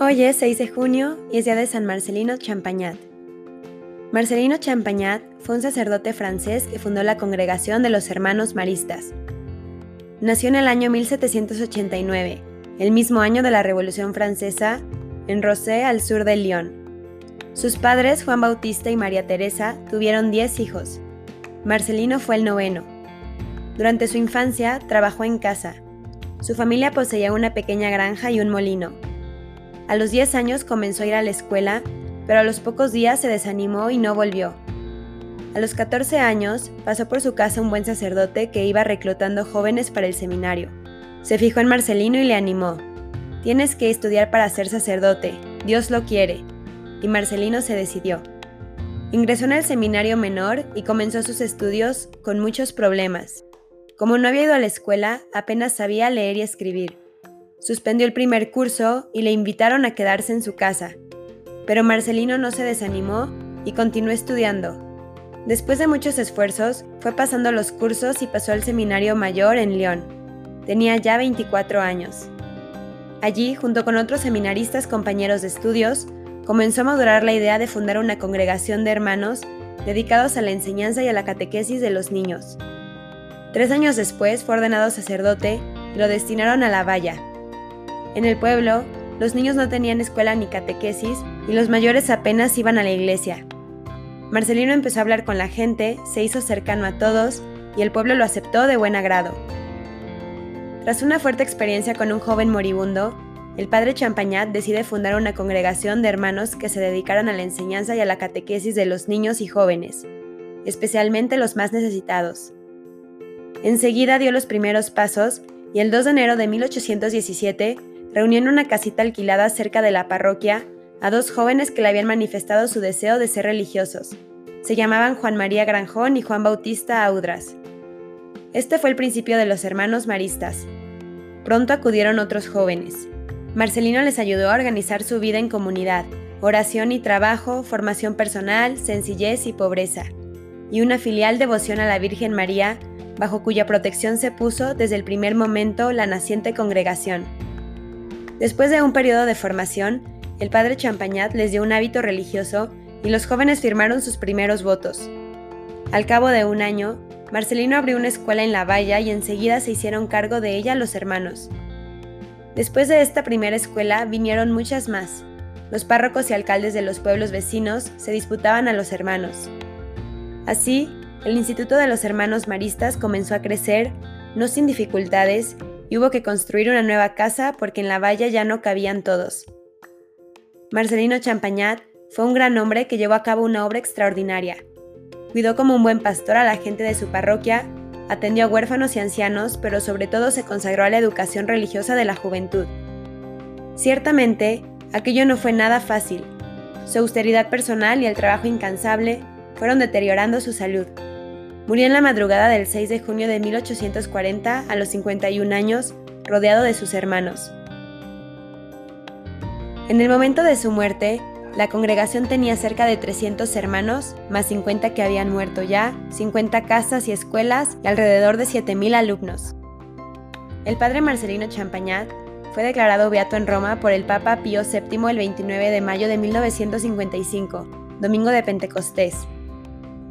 Hoy es 6 de junio y es día de San Marcelino Champagnat. Marcelino Champagnat fue un sacerdote francés que fundó la congregación de los Hermanos Maristas. Nació en el año 1789, el mismo año de la Revolución Francesa, en Rosé, al sur de Lyon. Sus padres, Juan Bautista y María Teresa, tuvieron 10 hijos. Marcelino fue el noveno. Durante su infancia trabajó en casa. Su familia poseía una pequeña granja y un molino. A los 10 años comenzó a ir a la escuela, pero a los pocos días se desanimó y no volvió. A los 14 años pasó por su casa un buen sacerdote que iba reclutando jóvenes para el seminario. Se fijó en Marcelino y le animó. Tienes que estudiar para ser sacerdote, Dios lo quiere. Y Marcelino se decidió. Ingresó en el seminario menor y comenzó sus estudios con muchos problemas. Como no había ido a la escuela, apenas sabía leer y escribir. Suspendió el primer curso y le invitaron a quedarse en su casa. Pero Marcelino no se desanimó y continuó estudiando. Después de muchos esfuerzos, fue pasando los cursos y pasó al seminario mayor en Lyon. Tenía ya 24 años. Allí, junto con otros seminaristas compañeros de estudios, comenzó a madurar la idea de fundar una congregación de hermanos dedicados a la enseñanza y a la catequesis de los niños. Tres años después fue ordenado sacerdote y lo destinaron a La Valla, en el pueblo, los niños no tenían escuela ni catequesis y los mayores apenas iban a la iglesia. Marcelino empezó a hablar con la gente, se hizo cercano a todos y el pueblo lo aceptó de buen agrado. Tras una fuerte experiencia con un joven moribundo, el padre Champagnat decide fundar una congregación de hermanos que se dedicaran a la enseñanza y a la catequesis de los niños y jóvenes, especialmente los más necesitados. Enseguida dio los primeros pasos y el 2 de enero de 1817 reunió en una casita alquilada cerca de la parroquia a dos jóvenes que le habían manifestado su deseo de ser religiosos. Se llamaban Juan María Granjón y Juan Bautista Audras. Este fue el principio de los hermanos maristas. Pronto acudieron otros jóvenes. Marcelino les ayudó a organizar su vida en comunidad, oración y trabajo, formación personal, sencillez y pobreza, y una filial devoción a la Virgen María, bajo cuya protección se puso desde el primer momento la naciente congregación. Después de un periodo de formación, el padre Champagnat les dio un hábito religioso y los jóvenes firmaron sus primeros votos. Al cabo de un año, Marcelino abrió una escuela en La Valla y enseguida se hicieron cargo de ella los hermanos. Después de esta primera escuela vinieron muchas más. Los párrocos y alcaldes de los pueblos vecinos se disputaban a los hermanos. Así, el Instituto de los Hermanos Maristas comenzó a crecer, no sin dificultades, y hubo que construir una nueva casa porque en la valla ya no cabían todos. Marcelino Champagnat fue un gran hombre que llevó a cabo una obra extraordinaria. Cuidó como un buen pastor a la gente de su parroquia, atendió a huérfanos y ancianos, pero sobre todo se consagró a la educación religiosa de la juventud. Ciertamente, aquello no fue nada fácil. Su austeridad personal y el trabajo incansable fueron deteriorando su salud. Murió en la madrugada del 6 de junio de 1840 a los 51 años, rodeado de sus hermanos. En el momento de su muerte, la congregación tenía cerca de 300 hermanos, más 50 que habían muerto ya, 50 casas y escuelas y alrededor de 7.000 alumnos. El padre Marcelino Champagnat fue declarado beato en Roma por el Papa Pío VII el 29 de mayo de 1955, domingo de Pentecostés,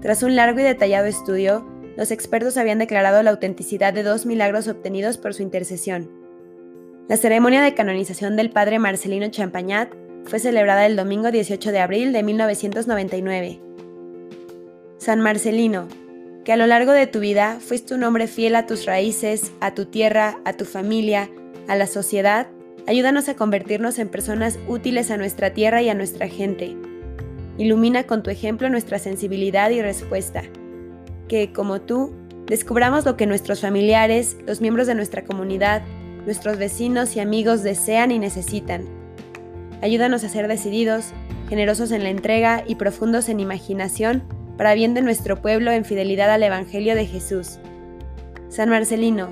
tras un largo y detallado estudio, los expertos habían declarado la autenticidad de dos milagros obtenidos por su intercesión. La ceremonia de canonización del padre Marcelino Champagnat fue celebrada el domingo 18 de abril de 1999. San Marcelino, que a lo largo de tu vida fuiste un hombre fiel a tus raíces, a tu tierra, a tu familia, a la sociedad, ayúdanos a convertirnos en personas útiles a nuestra tierra y a nuestra gente Ilumina con tu ejemplo nuestra sensibilidad y respuesta. Que, como tú, descubramos lo que nuestros familiares, los miembros de nuestra comunidad, nuestros vecinos y amigos desean y necesitan. Ayúdanos a ser decididos, generosos en la entrega y profundos en imaginación para bien de nuestro pueblo en fidelidad al Evangelio de Jesús. San Marcelino,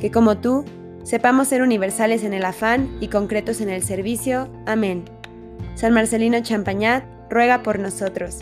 que como tú, sepamos ser universales en el afán y concretos en el servicio. Amén. San Marcelino Champañat, ruega por nosotros.